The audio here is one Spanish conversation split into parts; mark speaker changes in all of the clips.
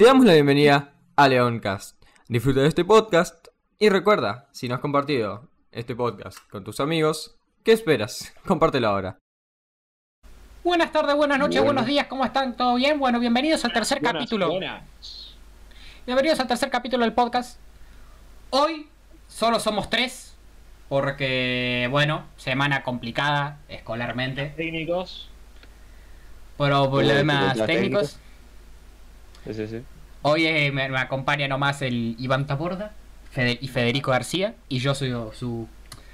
Speaker 1: Te damos la bienvenida a Leoncast. Disfruta de este podcast y recuerda, si no has compartido este podcast con tus amigos, ¿qué esperas? Compártelo ahora.
Speaker 2: Buenas tardes, buenas noches,
Speaker 3: Bueno.
Speaker 2: buenos días, ¿cómo están? ¿Todo bien? Bueno, bienvenidos al tercer
Speaker 3: Buenas,
Speaker 2: capítulo.
Speaker 3: buenas.
Speaker 2: Bienvenidos al tercer capítulo del podcast. Hoy solo somos tres, porque, bueno, semana complicada escolarmente,
Speaker 3: Técnicos.
Speaker 2: problemas técnicos.
Speaker 4: Sí, sí, sí.
Speaker 2: Hoy eh, me, me acompaña nomás el Iván Taborda Fede- y Federico García, y yo soy su,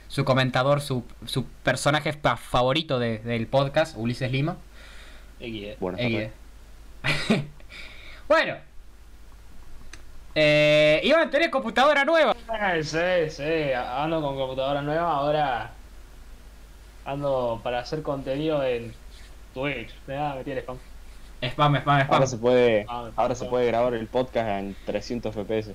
Speaker 2: su comentador, su, su personaje fa- favorito de- del podcast, Ulises Lima. Eh,
Speaker 4: tardes.
Speaker 2: bueno. Eh, Iván, tenés computadora nueva.
Speaker 3: Sí, sí, ando con computadora nueva, ahora ando para hacer contenido en Twitch. Nada, metí el spam.
Speaker 2: Spam, spam, spam.
Speaker 4: Ahora se puede,
Speaker 3: Ah,
Speaker 4: ahora se puede grabar el podcast en 300 FPS.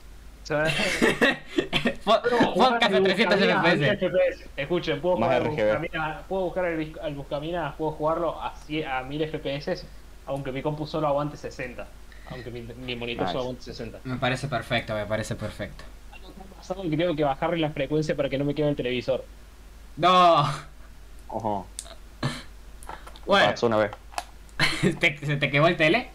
Speaker 2: Po- Podcast a 300 FPS.
Speaker 3: Escuchen, puedo jugar. Buscamina, buscar el, al Buscamina, puedo jugarlo a, cie- a 1000 FPS, aunque mi compu solo aguante 60. Aunque mi, mi monitor
Speaker 4: Nice.
Speaker 3: solo aguante 60.
Speaker 2: Me parece perfecto, me parece perfecto.
Speaker 3: Pasado que tengo que bajarle la frecuencia para que no me quede el televisor.
Speaker 2: No.
Speaker 4: Ojo.
Speaker 2: Bueno,
Speaker 4: Pasó una vez.
Speaker 2: ¿te- ¿se te quemó el tele?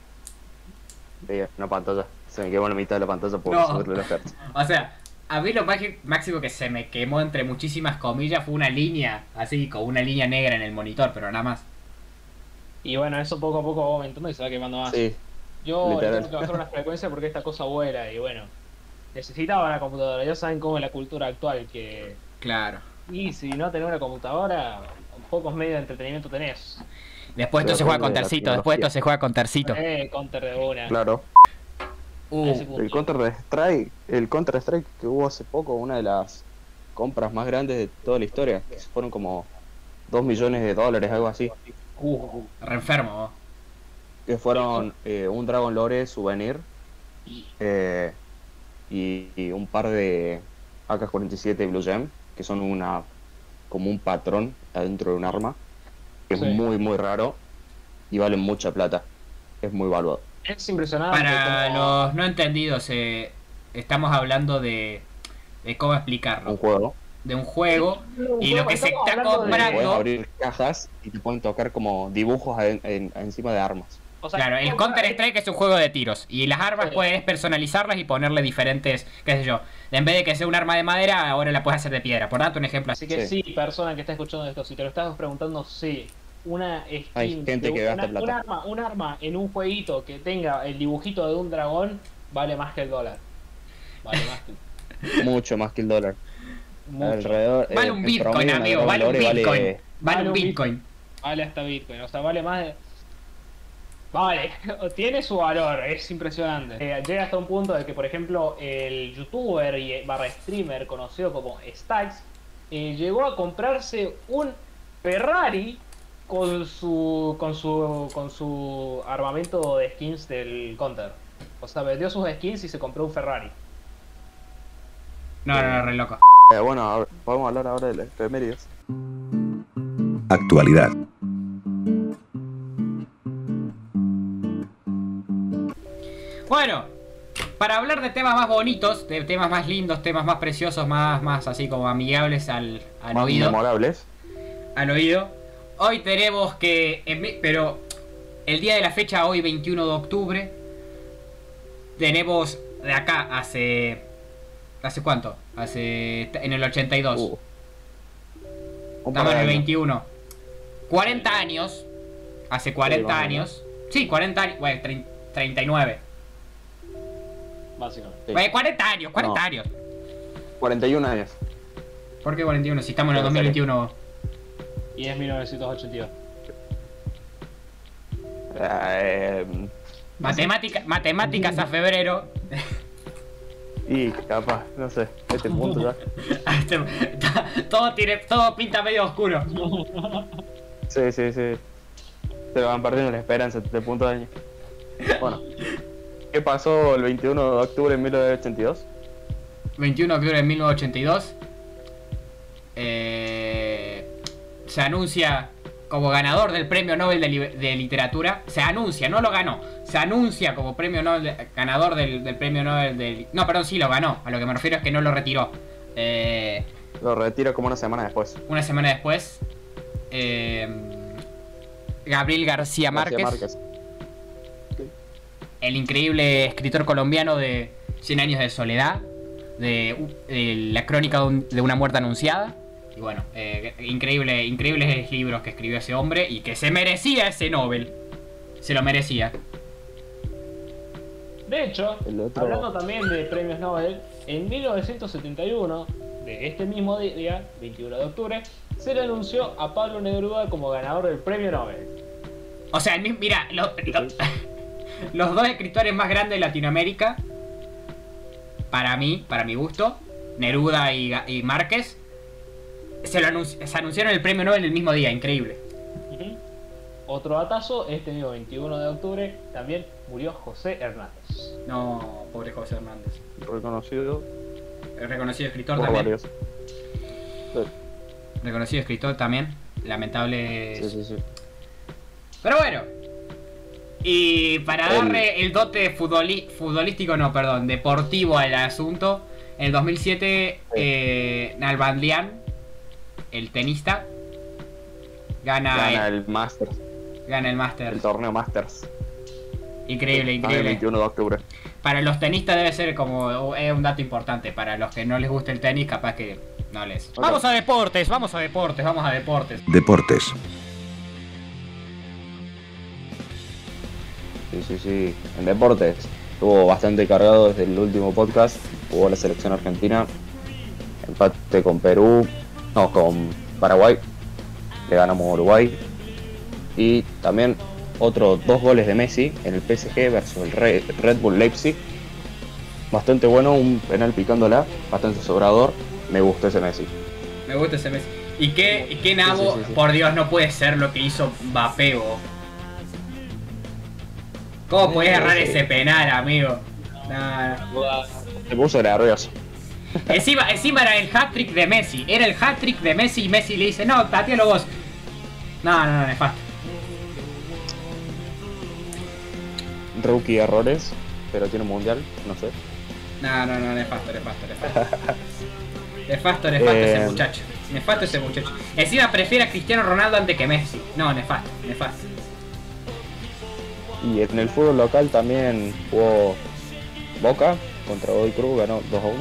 Speaker 4: Veía una pantalla. Se me quemó la mitad de la pantalla por
Speaker 2: No.
Speaker 4: subirle la oferta.
Speaker 2: O sea, a mí lo máximo que se me quemó entre muchísimas comillas fue una línea, así, con una línea negra en el monitor, pero nada más.
Speaker 3: Y bueno, eso poco a poco va aumentando y se va quemando más.
Speaker 4: Sí,
Speaker 3: Yo le
Speaker 4: literal.
Speaker 3: tengo que bajar una frecuencia porque esta cosa vuela y bueno. Necesitaba una computadora. Ya saben cómo es la cultura actual que...
Speaker 2: Claro.
Speaker 3: Y si no tenés una computadora, pocos medios de entretenimiento tenés.
Speaker 2: Después esto se juega con tercito, después esto se juega con tercito.
Speaker 3: Eh, counter de una.
Speaker 4: claro.
Speaker 2: Uh.
Speaker 4: El Counter Strike, el Counter Strike que hubo hace poco, una de las compras más grandes de toda la historia, que fueron como 2 millones de dólares, algo así.
Speaker 3: Uh,
Speaker 2: re enfermo. vos.
Speaker 4: Que fueron eh, un Dragon Lore souvenir eh, y, y un par de AK-47 Blue Gem, que son una como un patrón adentro de un arma, que es muy muy raro y valen mucha plata. Es muy valuado.
Speaker 3: es impresionante.
Speaker 2: Para los no entendidos, eh, estamos hablando de, de cómo
Speaker 4: Un
Speaker 2: explicarlo.
Speaker 4: juego,
Speaker 2: De un juego y lo que se está
Speaker 3: de-
Speaker 2: comprando-
Speaker 4: puedes abrir cajas y te pueden tocar como dibujos en- en- encima de armas.
Speaker 3: O sea,
Speaker 2: Claro, el
Speaker 3: estamos-
Speaker 2: Counter Strike es un juego de tiros y las armas
Speaker 3: Sí.
Speaker 2: puedes personalizarlas y ponerle diferentes, qué sé yo. En vez de que sea un arma de madera, ahora la puedes hacer de piedra. Por darte un ejemplo así.
Speaker 3: Así que sí.
Speaker 4: Sí.
Speaker 3: persona que está escuchando esto, si te lo estás preguntando, sí. Una skin,
Speaker 4: Hay gente que
Speaker 3: una-
Speaker 4: gasta plata.
Speaker 3: Un arma, un arma en un jueguito que tenga el dibujito de un dragón vale más que el dólar. Vale más que
Speaker 4: Mucho más que el dólar.
Speaker 3: mucho.
Speaker 4: Alrededor,
Speaker 2: Vale
Speaker 4: eh,
Speaker 2: un
Speaker 4: en
Speaker 2: Bitcoin,
Speaker 4: promedio, una
Speaker 2: amigo, vale un Bitcoin.
Speaker 4: vale-
Speaker 2: Vale un
Speaker 3: un
Speaker 2: Bitcoin.
Speaker 3: Vale hasta Bitcoin, o sea, vale más de... Vale, tiene su valor, es impresionante. Eh, llega hasta un punto de que, por ejemplo, el youtuber y barra streamer conocido como Stacks eh, llegó a comprarse un Ferrari con su con su con su armamento de skins del Counter. O sea, vendió sus skins y se compró un Ferrari.
Speaker 2: No, no, no, re loco.
Speaker 4: Eh, bueno, ahora- podemos hablar ahora de las efemérides.
Speaker 5: Actualidad.
Speaker 2: Bueno, para hablar de temas más bonitos, de temas más lindos, temas más preciosos, más, más así como amigables al, al
Speaker 4: Más
Speaker 2: oído.
Speaker 4: memorables.
Speaker 2: Al oído. Hoy tenemos que. en Pero el día de la fecha, hoy 21 de octubre, tenemos de acá hace... ¿Hace cuánto? Hace... En el 82.
Speaker 4: Uh.
Speaker 2: Estamos en el
Speaker 4: años.
Speaker 2: 21. 40 años. Hace 40
Speaker 4: más o
Speaker 2: años. Sí, 40 años. Bueno, trein- 39.
Speaker 3: Básicamente.
Speaker 4: Sí.
Speaker 2: Bueno, 40 años, 40
Speaker 4: No.
Speaker 2: años.
Speaker 4: 41 años.
Speaker 2: ¿Por qué 41? Si estamos en el
Speaker 4: Puede ser.
Speaker 2: 2021.
Speaker 3: Y es 1982.
Speaker 4: Eh,
Speaker 2: Matemática, matemáticas a febrero.
Speaker 4: y capaz, no sé, a este punto ya.
Speaker 2: Este- todo, tiene, todo pinta medio oscuro.
Speaker 4: Sí, sí, sí. Se van perdiendo la esperanza este punto de año. Bueno. ¿Qué pasó el 21 de octubre de 1982?
Speaker 2: 21 de octubre de 1982. eh, se anuncia como ganador del premio Nobel de, Li- de Literatura. Se anuncia, no lo ganó. Se anuncia como premio Nobel de- ganador del, del premio Nobel de. No, perdón, sí lo ganó. A lo que me refiero es que no lo retiró. Eh,
Speaker 4: Lo retira como una semana después.
Speaker 2: una semana después. eh, Gabriel García Márquez,
Speaker 4: García
Speaker 2: el increíble escritor colombiano de 100 años de soledad, de, de la crónica de, un- de una muerte anunciada. Y bueno, eh, increíble, increíbles libros que escribió ese hombre y que se merecía ese Nobel. Se lo merecía.
Speaker 3: De hecho,
Speaker 4: otro-
Speaker 3: hablando también de premios Nobel, en 1971, de este mismo día, 21 de octubre, se le anunció a Pablo Neruda como ganador del premio Nobel.
Speaker 2: O sea, el mismo- mira, lo- lo- los dos escritores más grandes de Latinoamérica, para mí, para mi gusto, Neruda y, y Márquez, se, lo anunci- se anunciaron el premio Nobel el mismo día, increíble.
Speaker 3: Otro datazo, este mismo 21 de octubre también murió José Hernández.
Speaker 2: No, pobre José Hernández.
Speaker 4: Reconocido
Speaker 2: El reconocido escritor
Speaker 4: por
Speaker 2: también.
Speaker 4: varios. Sí,
Speaker 2: Reconocido escritor también. Lamentable.
Speaker 4: sí, sí. sí.
Speaker 2: Pero bueno. Y para darle el dote futboli- futbolístico, no, perdón, deportivo al asunto, en el 2007, eh, Nalbandian, el tenista, gana,
Speaker 4: Gana
Speaker 2: el,
Speaker 4: el Masters,
Speaker 2: gana el Master.
Speaker 4: el torneo Masters.
Speaker 2: Increíble,
Speaker 4: Ah, El
Speaker 2: increíble.
Speaker 4: 21 de octubre.
Speaker 2: Para los tenistas debe ser como es un dato importante. Para los que no les gusta el tenis, capaz que no les. Vamos a deportes, vamos a deportes, vamos a deportes.
Speaker 5: Deportes.
Speaker 4: Sí, sí. En deportes estuvo bastante cargado desde el último podcast. Jugó la selección argentina. Empate con Perú. No, con Paraguay. Le ganamos a Uruguay. Y también otros dos goles de Messi en el PSG versus el Re- Red Bull Leipzig. Bastante bueno, un penal picándola, bastante sobrador. Me gustó ese Messi.
Speaker 2: Me gusta ese Messi. ¿Y qué, y qué nabo?
Speaker 4: sí, sí, sí.
Speaker 2: Por Dios, no puede ser lo que hizo vos. ¿Cómo podés errar ese penal, amigo? No, no.
Speaker 4: Se puso nervioso.
Speaker 2: Encima, encima era el hat-trick de Messi. Era el hat-trick de Messi y Messi le dice, no, patealo vos. No, no, no, nefasto.
Speaker 4: Rookie errores, pero tiene un mundial, no sé.
Speaker 2: No, no, no, nefasto, nefasto, nefasto. Nefasto, nefasto ese
Speaker 4: Eh.
Speaker 2: muchacho. Nefasto ese muchacho. Encima prefiere a Cristiano Ronaldo antes que Messi. No, nefasto, nefasto.
Speaker 4: Y en el fútbol local también jugó Boca contra Godoy Cruz, ganó 2 a 1.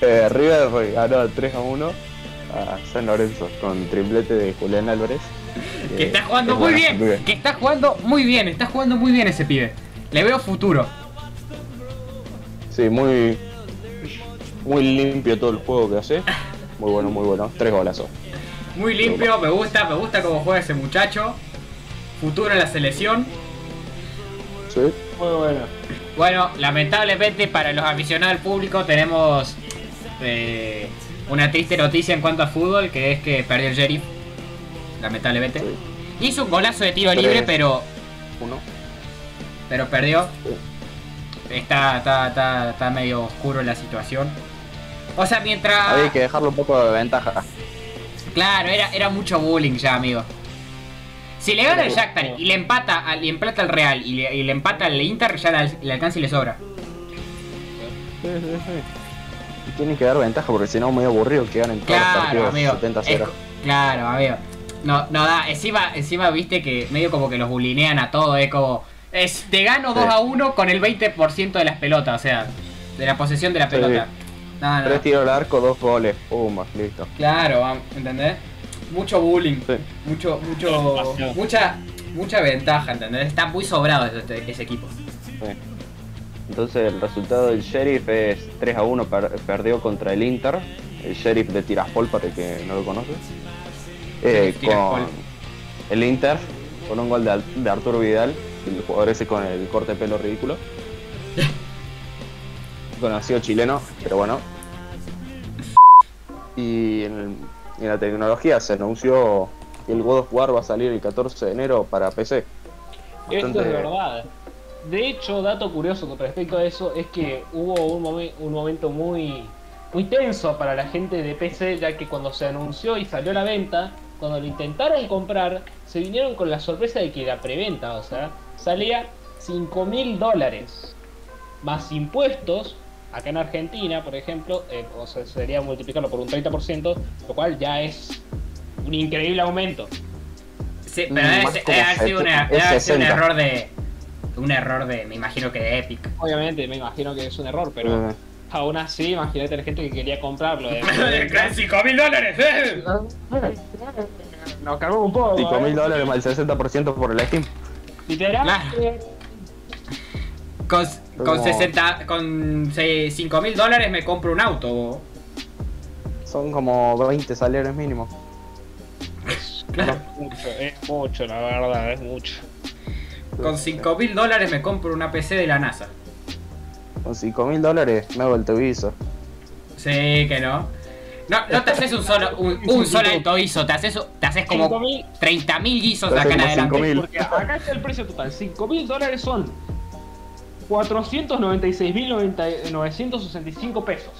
Speaker 4: Eh, River ganó 3 a 1 a San Lorenzo con triplete de Julián Álvarez.
Speaker 2: Que está jugando
Speaker 4: es
Speaker 2: muy bien. Que está jugando muy bien. Está jugando muy bien ese pibe. Le veo futuro.
Speaker 4: Sí, muy, muy limpio todo el juego que hace. Muy bueno, muy bueno. Tres golazos.
Speaker 2: Muy limpio. Me gusta. Me gusta cómo juega ese muchacho. Futuro en la selección.
Speaker 4: Sí.
Speaker 3: Muy bueno.
Speaker 2: Bueno, lamentablemente para los aficionados al público tenemos eh, una triste noticia en cuanto a fútbol, que es que perdió el sheriff. Lamentablemente.
Speaker 4: Sí.
Speaker 2: Hizo un golazo de tiro
Speaker 4: Tres.
Speaker 2: libre, pero
Speaker 4: Uno.
Speaker 2: pero perdió. Está, está, está, está medio oscuro la situación. O sea, mientras...
Speaker 4: Había que dejarlo un poco de ventaja.
Speaker 2: Claro, era, era mucho bullying ya, amigo. Si le gana el Shakhtar y le empata al, y empata al Real y le, y le empata al Inter, ya le, le alcanza y le sobra.
Speaker 4: Sí, sí, sí. Y Tienen que dar ventaja porque si no, muy aburrido que ganen todos los partidos
Speaker 2: amigo.
Speaker 4: 70
Speaker 2: Es
Speaker 4: 0.
Speaker 2: co- claro, amigo. No, no da, encima, encima viste que medio como que los bulinean a todos, es como. Es, te gano 2
Speaker 4: Sí.
Speaker 2: a 1 con el 20% de las pelotas, o sea, de la posesión de la pelota. No, no.
Speaker 4: Tres tiros al arco, dos goles. Pum, listo.
Speaker 2: Claro, ¿entendés? Mucho bullying.
Speaker 4: Sí.
Speaker 2: Mucho, mucho. Mucha. Mucha ventaja, ¿entendés? Está muy sobrado ese, ese equipo.
Speaker 4: Sí. Entonces el resultado del Sheriff es 3 a 1, per- perdió contra el Inter, el Sheriff de Tiraspol para el que no lo conoce. Eh, con el Inter, con un gol de, de Arturo Vidal, el jugador ese con el corte de pelo ridículo. Conocido chileno, pero bueno. Y en, el- en la tecnología se anunció que el God of War va a salir el 14 de enero para PC.
Speaker 3: Esto es verdad. De hecho, dato curioso con respecto a eso es que hubo un, momen- un momento muy, muy tenso para la gente de PC, ya que cuando se anunció y salió a la venta, cuando lo intentaron comprar, se vinieron con la sorpresa de que la preventa, o sea, salía 5 mil dólares más impuestos. Acá en Argentina, por ejemplo, eh, o sea, sería multiplicarlo por un 30%, lo cual ya es un increíble aumento.
Speaker 2: Sí,
Speaker 4: Mm,
Speaker 2: pero debe,
Speaker 4: más
Speaker 2: ser-
Speaker 4: como
Speaker 2: debe haber sido, una-
Speaker 4: set-
Speaker 2: debe haber sido un
Speaker 4: 60.
Speaker 2: error de. Un error de. Me imagino que de Epic.
Speaker 3: Obviamente, me imagino que es un error, pero
Speaker 4: Eh,
Speaker 3: aún así, imagínate la gente que quería comprarlo. de-
Speaker 2: 5 mil dólares! ¡eh!
Speaker 3: Nos cargó un poco.
Speaker 4: 5 mil
Speaker 3: ¿eh?
Speaker 4: dólares más el 60% por el Steam.
Speaker 3: Literal.
Speaker 2: Claro. Con, con
Speaker 4: Como-
Speaker 2: 60. Con 5 mil dólares me compro un auto. bo.
Speaker 4: Son como 20 salarios mínimos.
Speaker 2: Claro.
Speaker 3: Es mucho, es mucho, la verdad, es mucho.
Speaker 2: Con 5 mil dólares me compro una PC de la NASA.
Speaker 4: Con 5 mil dólares me hago el televisor.
Speaker 2: Sí, que no. No, no te haces un solo, un, un solo alto ISO, te haces, te haces como
Speaker 3: 5.000,
Speaker 2: 30 mil guisos de acá en adelante.
Speaker 4: 5.000.
Speaker 3: porque acá está el precio total. 5 mil dólares son 496.965 pesos.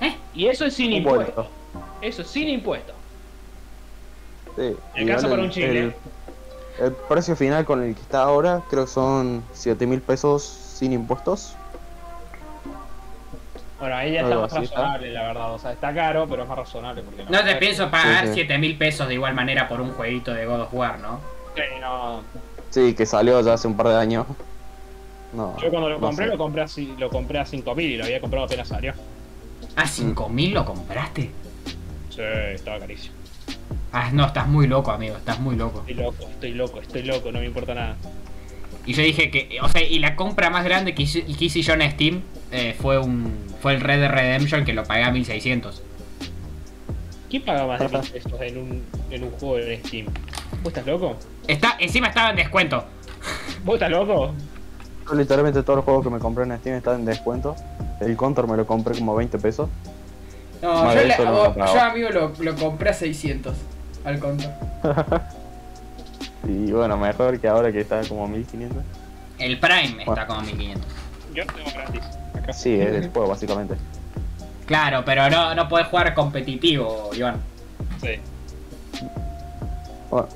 Speaker 2: ¿Eh?
Speaker 3: Y eso es sin impuestos.
Speaker 4: Impuesto.
Speaker 3: Eso es sin impuestos.
Speaker 4: Sí.
Speaker 3: En casa
Speaker 4: Igual
Speaker 3: para
Speaker 4: el-
Speaker 3: un chile.
Speaker 4: El, el precio final con el que está ahora creo que son 7 mil pesos sin impuestos.
Speaker 3: Bueno, ahí ya está más razonable, la verdad. O sea, está caro, pero es más razonable. Porque
Speaker 2: No te pienso pagar
Speaker 4: Sí, sí.
Speaker 2: 7 mil pesos de igual manera por un jueguito de God of War, ¿no?
Speaker 3: Sí, no.
Speaker 4: Sí, que salió ya hace un par de años. No.
Speaker 3: Yo cuando lo
Speaker 4: no
Speaker 3: compré,
Speaker 4: sé.
Speaker 3: lo compré, así, lo compré a 5.000 y lo había comprado apenas salió.
Speaker 2: ¿A 5 mil lo compraste?
Speaker 3: Sí, estaba carísimo.
Speaker 2: Ah, no, estás muy loco, amigo, estás muy loco.
Speaker 3: Estoy loco, estoy loco, estoy loco, no me importa nada.
Speaker 2: Y yo dije que, o sea, y la compra más grande que hice, que hice yo en Steam eh, fue un fue el Red Dead Redemption que lo pagué a 1600.
Speaker 3: ¿Quién paga más de 1.000 pesos en un, en un juego de Steam? ¿Vos estás loco?
Speaker 2: Está, encima estaba en descuento.
Speaker 3: ¿Vos estás loco?
Speaker 4: Yo literalmente todos los juegos que me compré en Steam están en descuento. El Contour me lo compré como 20 pesos.
Speaker 2: No, yo, le- amigo lo, lo compré a 600 al conto.
Speaker 4: Y bueno, mejor que ahora que está como 1500.
Speaker 2: El Prime está como 1500.
Speaker 3: Yo lo tengo gratis. Acá.
Speaker 4: Sí, es del juego básicamente.
Speaker 2: Claro, pero no, no podés jugar competitivo, Iván.
Speaker 3: Sí.
Speaker 4: Bueno,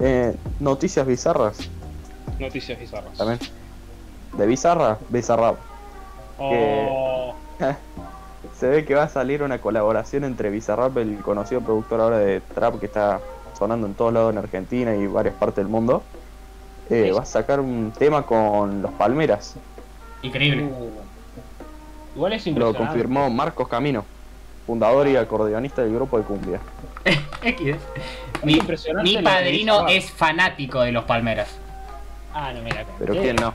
Speaker 4: eh, noticias bizarras
Speaker 3: Noticias bizarras.
Speaker 4: también. De bizarra, bizarrap.
Speaker 3: Oh,
Speaker 4: Se ve que va a salir una colaboración entre Bizarrap, el conocido productor ahora de trap que está sonando en todos lados en Argentina y varias partes del mundo. Eh, va a sacar un tema con los Palmeras.
Speaker 2: Increíble.
Speaker 3: uh. Igual es
Speaker 4: Lo confirmó Marcos Camino, fundador y acordeonista del grupo de cumbia.
Speaker 2: Mi, mi padrino es fanático de los Palmeras.
Speaker 3: Ah, no, mira.
Speaker 4: Pero quién no.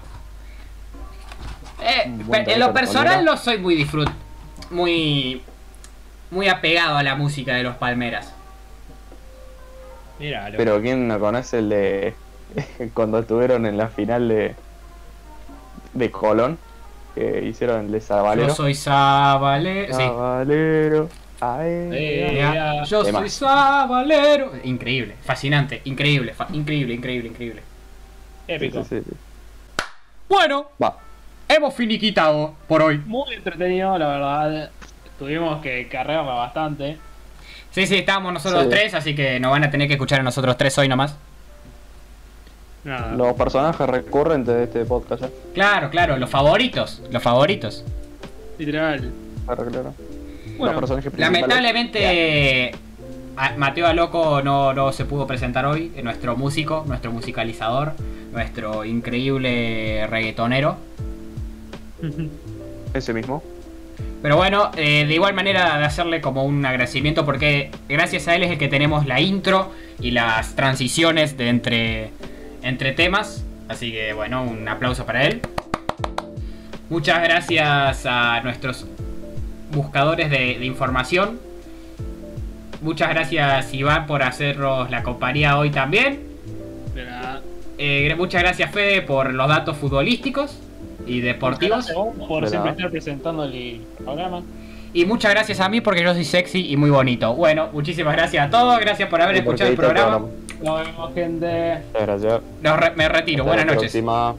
Speaker 2: Eh, en lo personal no soy muy disfrut... Muy... Muy apegado a la música de los Palmeras.
Speaker 3: Mira, lo-
Speaker 4: Pero quién no conoce el de cuando estuvieron en la final de de Colón que hicieron el de Sabalero.
Speaker 2: Yo soy Sabalero. Sí.
Speaker 4: Sabalero. Ay,
Speaker 3: Eh,
Speaker 2: Ya,
Speaker 3: ya.
Speaker 2: Yo soy. Sabalero. Increíble, fascinante, increíble, fa- increíble, increíble, increíble.
Speaker 3: épico.
Speaker 4: Sí, sí, sí.
Speaker 2: Bueno,
Speaker 4: Va.
Speaker 2: Hemos finiquitado por hoy.
Speaker 3: Muy entretenido, la verdad. Tuvimos que cargarla bastante.
Speaker 2: Sí, sí, estábamos nosotros
Speaker 4: Sí.
Speaker 2: tres, así que nos van a tener que escuchar a nosotros tres hoy nomás.
Speaker 3: Nada.
Speaker 4: Los personajes recurrentes de este podcast, ¿eh?
Speaker 2: Claro, claro, los favoritos, los favoritos.
Speaker 3: Literal.
Speaker 4: Claro, claro.
Speaker 3: Bueno,
Speaker 4: los personajes principales.
Speaker 2: Lamentablemente, Ma- Mateo Aloco no, no se pudo presentar hoy, nuestro músico, nuestro musicalizador, nuestro increíble reggaetonero.
Speaker 4: Ese mismo.
Speaker 2: Pero bueno, eh, de igual manera de hacerle como un agradecimiento porque gracias a él es el que tenemos la intro y las transiciones de entre, entre temas. Así que bueno, un aplauso para él. Muchas gracias a nuestros buscadores de, de información. Muchas gracias Iván por hacernos la compañía hoy también. Eh, muchas gracias Fede por los datos futbolísticos y deportivos.
Speaker 3: Gracias por siempre estar presentando el programa.
Speaker 2: Y muchas gracias a mí porque yo soy sexy y muy bonito. Bueno, muchísimas gracias a todos. Gracias por haber escuchado el programa.
Speaker 3: Nos vemos, gente.
Speaker 4: Gracias.
Speaker 2: Nos re- me retiro.
Speaker 4: Hasta
Speaker 2: Buenas
Speaker 4: la
Speaker 2: noches.
Speaker 4: próxima.